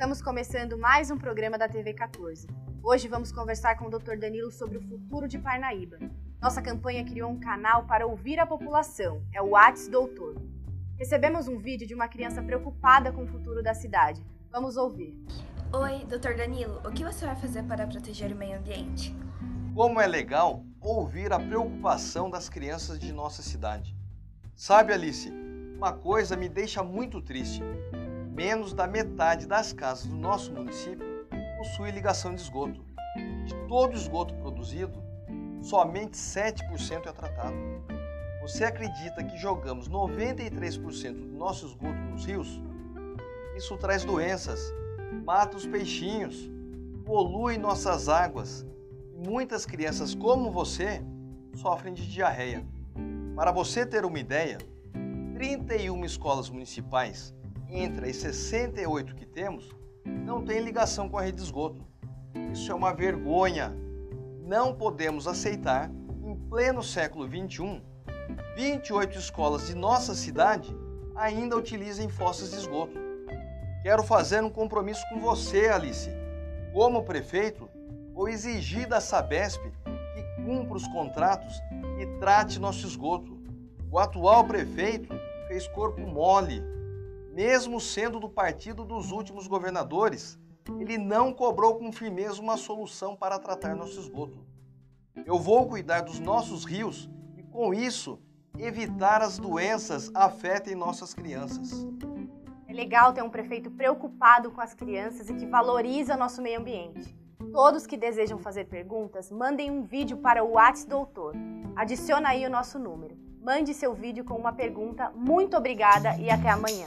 Estamos começando mais um programa da TV 14. Hoje vamos conversar com o Dr. Danilo sobre o futuro de Parnaíba. Nossa campanha criou um canal para ouvir a população, é o Whats Doutor. Recebemos um vídeo de uma criança preocupada com o futuro da cidade. Vamos ouvir. Oi, Dr. Danilo, o que você vai fazer para proteger o meio ambiente? Como é legal ouvir a preocupação das crianças de nossa cidade. Sabe, Alice, uma coisa me deixa muito triste. Menos da metade das casas do nosso município possui ligação de esgoto. De todo o esgoto produzido, somente 7% é tratado. Você acredita que jogamos 93% do nosso esgoto nos rios? Isso traz doenças, mata os peixinhos, polui nossas águas e muitas crianças como você sofrem de diarreia. Para você ter uma ideia, 31 escolas municipais, entre as 68 que temos, não têm ligação com a rede de esgoto. Isso é uma vergonha. Não podemos aceitar, em pleno século 21, 28 escolas de nossa cidade ainda utilizem fossas de esgoto. Quero fazer um compromisso com você, Alice. Como prefeito, vou exigir da Sabesp que cumpra os contratos e trate nosso esgoto. O atual prefeito fez corpo mole. Mesmo sendo do partido dos últimos governadores, ele não cobrou com firmeza uma solução para tratar nosso esgoto. Eu vou cuidar dos nossos rios e, com isso, evitar as doenças afetem nossas crianças. É legal ter um prefeito preocupado com as crianças e que valoriza nosso meio ambiente. Todos que desejam fazer perguntas, mandem um vídeo para o Whats Doutor. Adiciona aí o nosso número. Mande seu vídeo com uma pergunta. Muito obrigada e até amanhã.